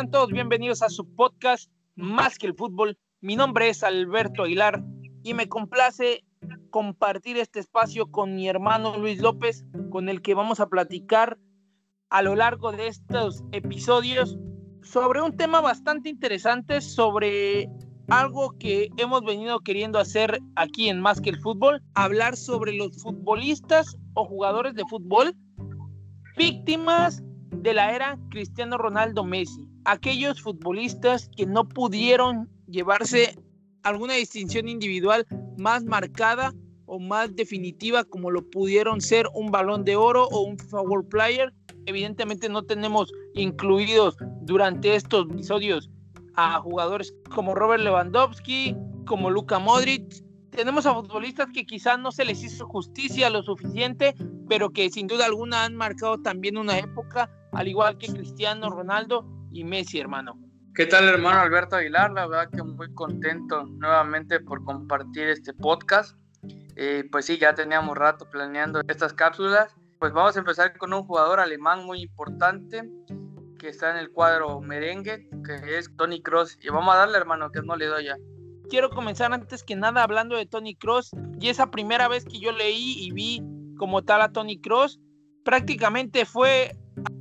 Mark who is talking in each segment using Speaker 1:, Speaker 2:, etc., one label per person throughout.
Speaker 1: Sean todos bienvenidos a su podcast Más que el fútbol. Mi nombre es Alberto Aguilar y me complace compartir este espacio con mi hermano Luis López, con el que vamos a platicar a lo largo de estos episodios sobre un tema bastante interesante, sobre algo que hemos venido queriendo hacer aquí en Más que el fútbol, hablar sobre los futbolistas o jugadores de fútbol víctimas de la era Cristiano Ronaldo Messi aquellos futbolistas que no pudieron llevarse alguna distinción individual más marcada o más definitiva como lo pudieron ser un balón de oro o un FIFA World Player. Evidentemente no tenemos incluidos durante estos episodios a jugadores como Robert Lewandowski, como Luka Modric. Tenemos a futbolistas que quizás no se les hizo justicia lo suficiente, pero que sin duda alguna han marcado también una época, al igual que Cristiano Ronaldo y Messi, hermano.
Speaker 2: ¿Qué tal, hermano Alberto Aguilar? La verdad que muy contento nuevamente por compartir este podcast. Eh, pues sí, ya teníamos rato planeando estas cápsulas. Pues vamos a empezar con un jugador alemán muy importante que está en el cuadro merengue, que es Tony Cross. Y vamos a darle, hermano, que no le doy ya.
Speaker 1: Quiero comenzar antes que nada hablando de Tony Cross. Y esa primera vez que yo leí y vi como tal a Tony Cross, prácticamente fue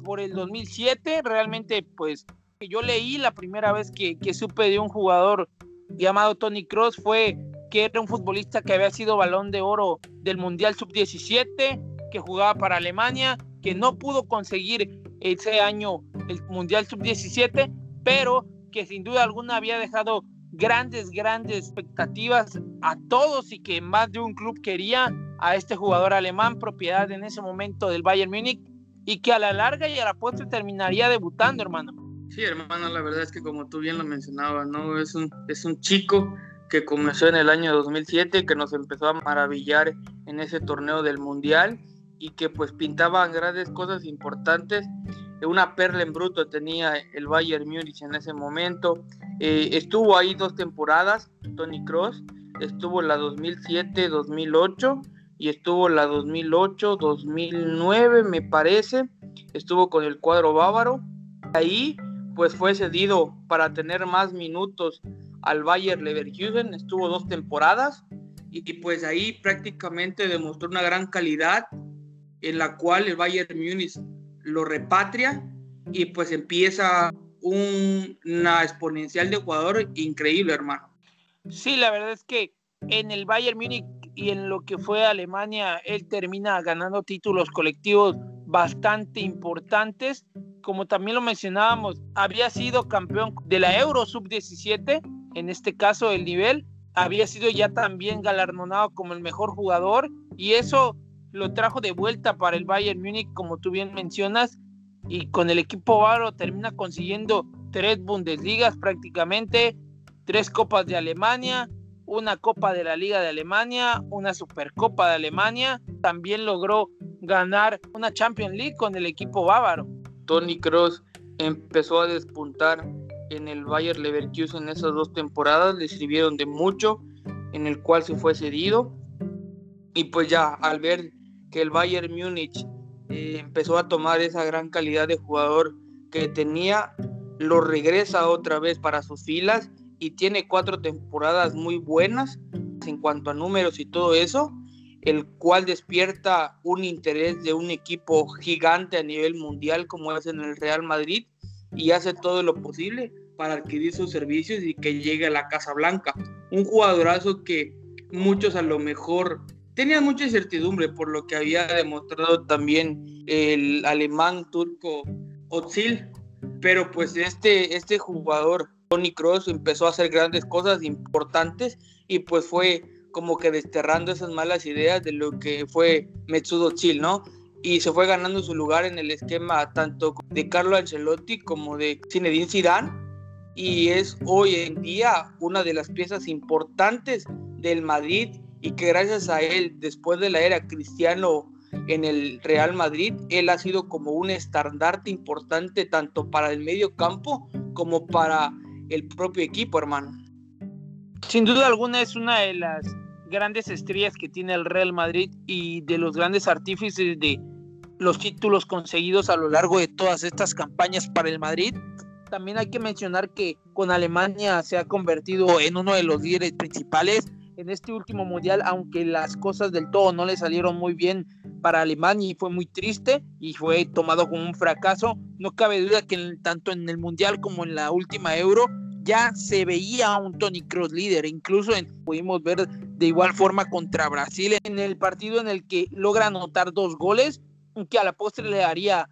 Speaker 1: por el 2007. Realmente, pues, yo leí la primera vez que, que supe de un jugador llamado Tony Cross fue que era un futbolista que había sido balón de oro del Mundial Sub-17, que jugaba para Alemania, que no pudo conseguir ese año el Mundial Sub-17, pero que sin duda alguna había dejado grandes, grandes expectativas a todos y que más de un club quería a este jugador alemán, propiedad en ese momento del Bayern Múnich, y que a la larga y a la postre terminaría debutando, hermano.
Speaker 2: Sí, hermano, la verdad es que como tú bien lo mencionabas, ¿no? Es un, es un chico que comenzó en el año 2007, que nos empezó a maravillar en ese torneo del Mundial y que pues pintaba grandes cosas importantes. Una perla en bruto tenía el Bayern Múnich en ese momento. Eh, estuvo ahí dos temporadas, Tony Cross, estuvo la 2007-2008 y estuvo la 2008-2009, me parece. Estuvo con el cuadro bávaro. Ahí, pues fue cedido para tener más minutos al Bayer Leverkusen. Estuvo dos temporadas y pues ahí prácticamente demostró una gran calidad en la cual el Bayern Múnich lo repatria y pues empieza una exponencial de jugador increíble, hermano.
Speaker 1: Sí, la verdad es que en el Bayern Múnich y en lo que fue Alemania, él termina ganando títulos colectivos bastante importantes. Como también lo mencionábamos, había sido campeón de la Euro Sub-17, en este caso el nivel, había sido ya también galardonado como el mejor jugador y eso lo trajo de vuelta para el Bayern Múnich, como tú bien mencionas, y con el equipo bávaro termina consiguiendo tres Bundesligas prácticamente, tres Copas de Alemania, una Copa de la Liga de Alemania, una Supercopa de Alemania, también logró ganar una Champions League con el equipo bávaro.
Speaker 2: Tony Cross empezó a despuntar en el Bayer Leverkusen en esas dos temporadas, le sirvieron de mucho, en el cual se fue cedido. Y pues ya al ver que el Bayern Múnich eh, empezó a tomar esa gran calidad de jugador que tenía, lo regresa otra vez para sus filas y tiene cuatro temporadas muy buenas en cuanto a números y todo eso, el cual despierta un interés de un equipo gigante a nivel mundial como es en el Real Madrid y hace todo lo posible para adquirir sus servicios y que llegue a la Casa Blanca. Un jugadorazo que muchos a lo mejor tenían mucha incertidumbre por lo que había demostrado también el alemán turco Otsil, pero pues este, este jugador Tony Cross empezó a hacer grandes cosas importantes y pues fue como que desterrando esas malas ideas de lo que fue Metsudo Chil, ¿no? Y se fue ganando su lugar en el esquema tanto de Carlo Ancelotti como de Zinedine Zidane y es hoy en día una de las piezas importantes del Madrid y que gracias a él, después de la era cristiano en el Real Madrid, él ha sido como un estandarte importante tanto para el medio campo como para el propio equipo, hermano.
Speaker 1: Sin duda alguna es una de las grandes estrellas que tiene el Real Madrid y de los grandes artífices de los títulos conseguidos a lo largo de todas estas campañas para el Madrid. También hay que mencionar que con Alemania se ha convertido en uno de los líderes principales en este último mundial, aunque las cosas del todo no le salieron muy bien para Alemania y fue muy triste y fue tomado como un fracaso. No cabe duda que tanto en el mundial como en la última Euro ya se veía un Tony Cross líder, incluso pudimos ver de igual forma contra Brasil en el partido en el que logra anotar dos goles, que a la postre le daría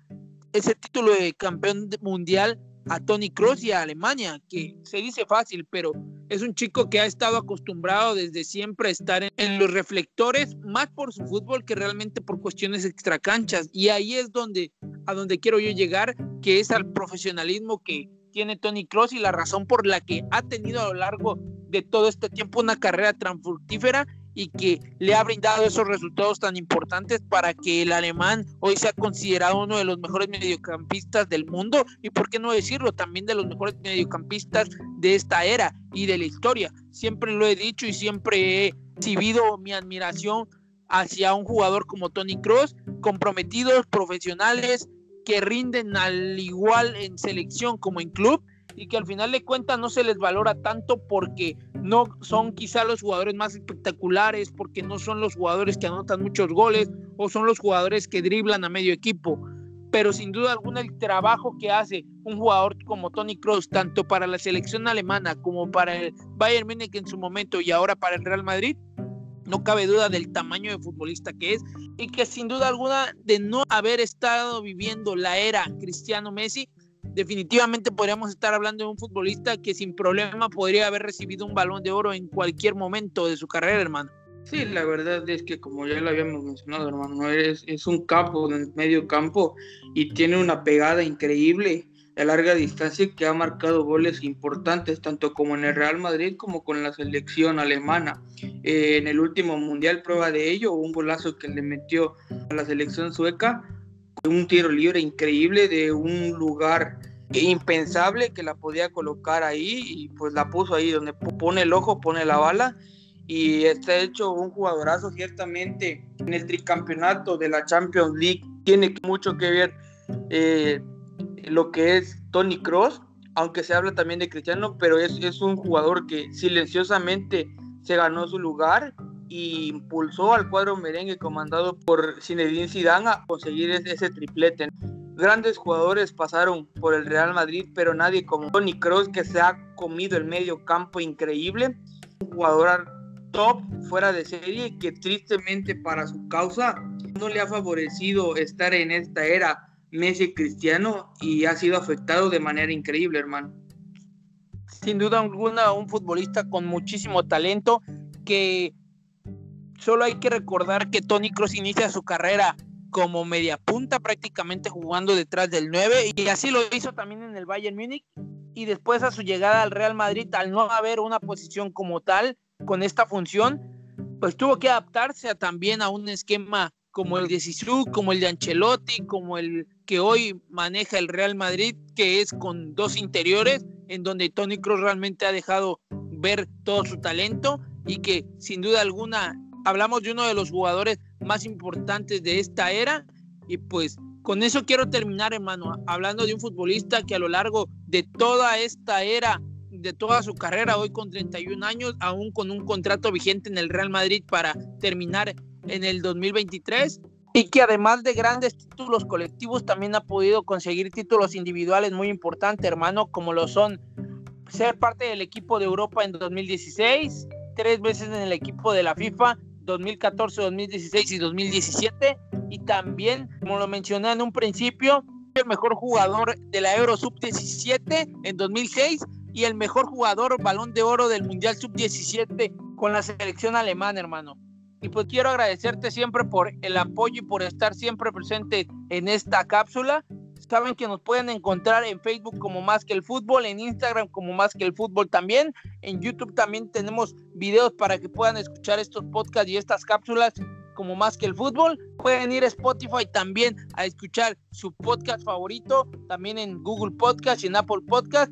Speaker 1: ese título de campeón mundial a Tony Cross y a Alemania, que se dice fácil, pero es un chico que ha estado acostumbrado desde siempre a estar en, los reflectores, más por su fútbol que realmente por cuestiones extracanchas. Y ahí es donde, a donde quiero yo llegar, que es al profesionalismo que tiene Tony Cross y la razón por la que ha tenido a lo largo de todo este tiempo una carrera tan fructífera y que le ha brindado esos resultados tan importantes para que el alemán hoy sea considerado uno de los mejores mediocampistas del mundo y por qué no decirlo, también de los mejores mediocampistas de esta era y de la historia. Siempre lo he dicho y siempre he exhibido mi admiración hacia un jugador como Tony Cross, comprometidos, profesionales, que rinden al igual en selección como en club y que al final de cuentas no se les valora tanto porque no son quizá los jugadores más espectaculares, porque no son los jugadores que anotan muchos goles o son los jugadores que driblan a medio equipo. Pero sin duda alguna el trabajo que hace un jugador como Tony Kroos, tanto para la selección alemana como para el Bayern Múnich en su momento y ahora para el Real Madrid, no cabe duda del tamaño de futbolista que es y que sin duda alguna de no haber estado viviendo la era Cristiano Messi, definitivamente podríamos estar hablando de un futbolista que sin problema podría haber recibido un balón de oro en cualquier momento de su carrera, hermano.
Speaker 2: Sí, la verdad es que como ya lo habíamos mencionado, hermano, es, es un campo, en medio campo, y tiene una pegada increíble a larga distancia que ha marcado goles importantes, tanto como en el Real Madrid como con la selección alemana. Eh, en el último mundial, prueba de ello, un golazo que le metió a la selección sueca un tiro libre increíble de un lugar impensable que la podía colocar ahí y pues la puso ahí donde pone el ojo, pone la bala y está hecho un jugadorazo ciertamente en el tricampeonato de la Champions League. Tiene mucho que ver eh, lo que es Tony Cross, aunque se habla también de Cristiano, pero es, es un jugador que silenciosamente se ganó su lugar y impulsó al cuadro merengue comandado por Zinedine Zidane a conseguir ese triplete. Grandes jugadores pasaron por el Real Madrid, pero nadie como Tony Kroos que se ha comido el medio campo increíble. Un jugador top, fuera de serie, que tristemente para su causa no le ha favorecido estar en esta era Messi Cristiano y ha sido afectado de manera increíble, hermano.
Speaker 1: Sin duda alguna, un futbolista con muchísimo talento que Solo hay que recordar que Tony Cross inicia su carrera como media punta, prácticamente jugando detrás del 9, y así lo hizo también en el Bayern Múnich. Y después a su llegada al Real Madrid, al no haber una posición como tal con esta función, pues tuvo que adaptarse también a un esquema como el de Sisu, como el de Ancelotti, como el que hoy maneja el Real Madrid, que es con dos interiores, en donde Tony Kroos realmente ha dejado ver todo su talento y que sin duda alguna hablamos de uno de los jugadores más importantes de esta era. Y pues con eso quiero terminar, hermano, hablando de un futbolista que a lo largo de toda esta era, de toda su carrera, hoy con 31 años, aún con un contrato vigente en el Real Madrid para terminar en el 2023, y que además de grandes títulos colectivos, también ha podido conseguir títulos individuales muy importantes, hermano, como lo son ser parte del equipo de Europa en 2016, tres veces en el equipo de la FIFA 2014, 2016 y 2017. Y también, como lo mencioné en un principio, el mejor jugador de la Euro Sub-17 en 2006 y el mejor jugador balón de oro del Mundial Sub-17 con la selección alemana, hermano. Y pues quiero agradecerte siempre por el apoyo y por estar siempre presente en esta cápsula. Saben que nos pueden encontrar en Facebook como Más que el Fútbol, en Instagram como Más que el Fútbol también. En YouTube también tenemos videos para que puedan escuchar estos podcasts y estas cápsulas como Más que el Fútbol. Pueden ir a Spotify también a escuchar su podcast favorito, también en Google Podcast y en Apple Podcast.